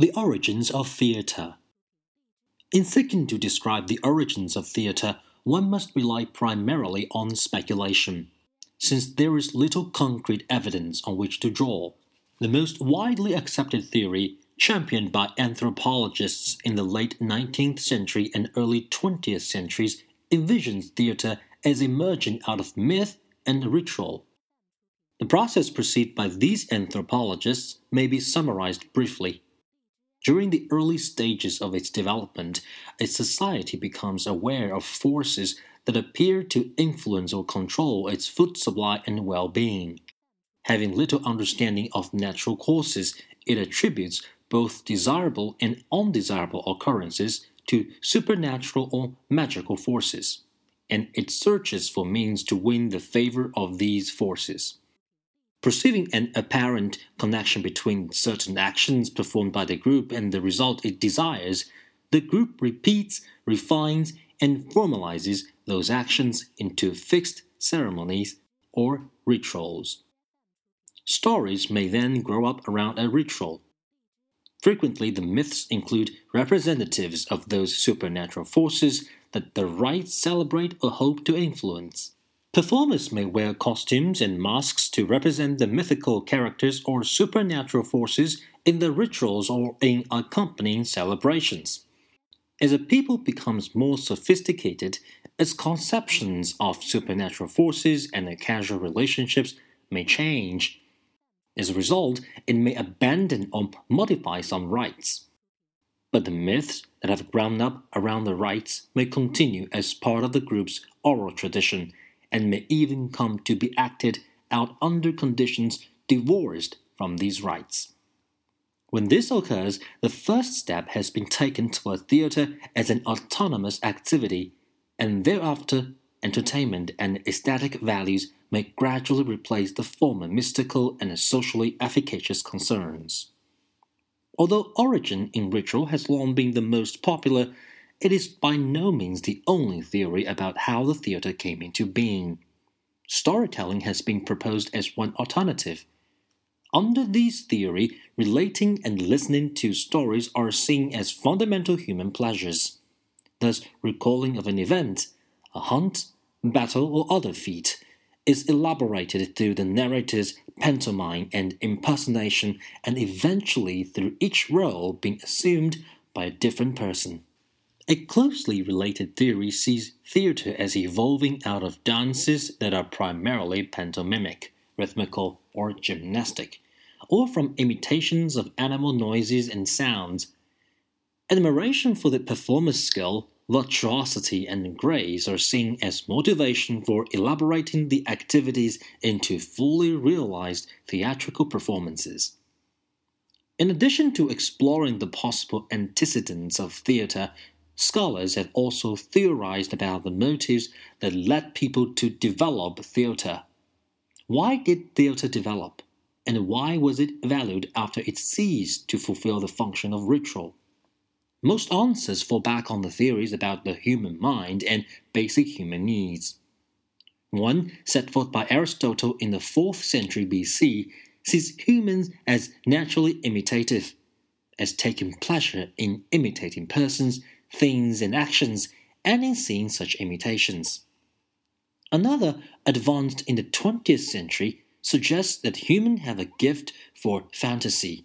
The origins of theatre. In seeking to describe the origins of theatre, one must rely primarily on speculation, since there is little concrete evidence on which to draw. The most widely accepted theory, championed by anthropologists in the late 19th century and early 20th centuries, envisions theatre as emerging out of myth and ritual. The process perceived by these anthropologists may be summarized briefly. During the early stages of its development, a society becomes aware of forces that appear to influence or control its food supply and well being. Having little understanding of natural causes, it attributes both desirable and undesirable occurrences to supernatural or magical forces, and it searches for means to win the favor of these forces. Perceiving an apparent connection between certain actions performed by the group and the result it desires, the group repeats, refines, and formalizes those actions into fixed ceremonies or rituals. Stories may then grow up around a ritual. Frequently, the myths include representatives of those supernatural forces that the rites celebrate or hope to influence. Performers may wear costumes and masks to represent the mythical characters or supernatural forces in the rituals or in accompanying celebrations. As a people becomes more sophisticated, its conceptions of supernatural forces and their casual relationships may change. As a result, it may abandon or modify some rites. But the myths that have grown up around the rites may continue as part of the group's oral tradition and may even come to be acted out under conditions divorced from these rites. When this occurs, the first step has been taken toward theater as an autonomous activity, and thereafter, entertainment and aesthetic values may gradually replace the former mystical and socially efficacious concerns. Although origin in ritual has long been the most popular, it is by no means the only theory about how the theater came into being. Storytelling has been proposed as one alternative. Under this theory, relating and listening to stories are seen as fundamental human pleasures. Thus, recalling of an event, a hunt, battle, or other feat, is elaborated through the narrator's pantomime and impersonation, and eventually through each role being assumed by a different person. A closely related theory sees theater as evolving out of dances that are primarily pantomimic, rhythmical, or gymnastic, or from imitations of animal noises and sounds. Admiration for the performer's skill, virtuosity, and grace are seen as motivation for elaborating the activities into fully realized theatrical performances. In addition to exploring the possible antecedents of theater Scholars have also theorized about the motives that led people to develop theater. Why did theater develop? And why was it valued after it ceased to fulfill the function of ritual? Most answers fall back on the theories about the human mind and basic human needs. One, set forth by Aristotle in the 4th century BC, sees humans as naturally imitative, as taking pleasure in imitating persons things, and actions, and in seeing such imitations. Another, advanced in the 20th century, suggests that humans have a gift for fantasy,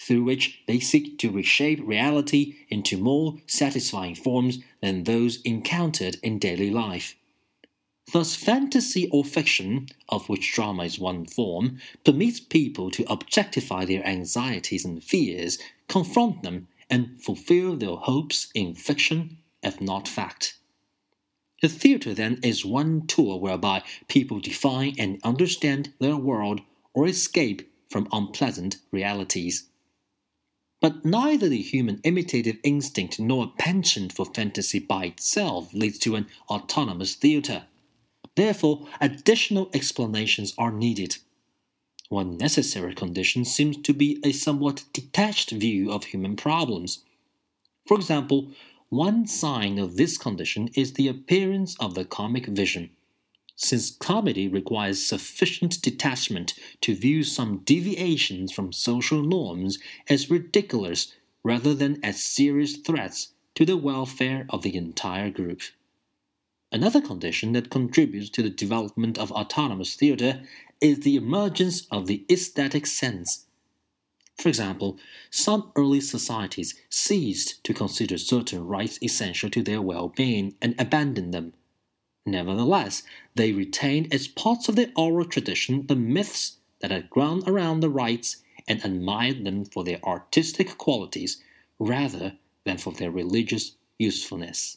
through which they seek to reshape reality into more satisfying forms than those encountered in daily life. Thus, fantasy or fiction, of which drama is one form, permits people to objectify their anxieties and fears, confront them, and fulfill their hopes in fiction, if not fact. The theater, then, is one tool whereby people define and understand their world or escape from unpleasant realities. But neither the human imitative instinct nor a penchant for fantasy by itself leads to an autonomous theater. Therefore, additional explanations are needed. One necessary condition seems to be a somewhat detached view of human problems. For example, one sign of this condition is the appearance of the comic vision. Since comedy requires sufficient detachment to view some deviations from social norms as ridiculous, rather than as serious threats to the welfare of the entire group. Another condition that contributes to the development of autonomous theater is the emergence of the aesthetic sense. For example, some early societies ceased to consider certain rites essential to their well being and abandoned them. Nevertheless, they retained as parts of their oral tradition the myths that had grown around the rites and admired them for their artistic qualities rather than for their religious usefulness.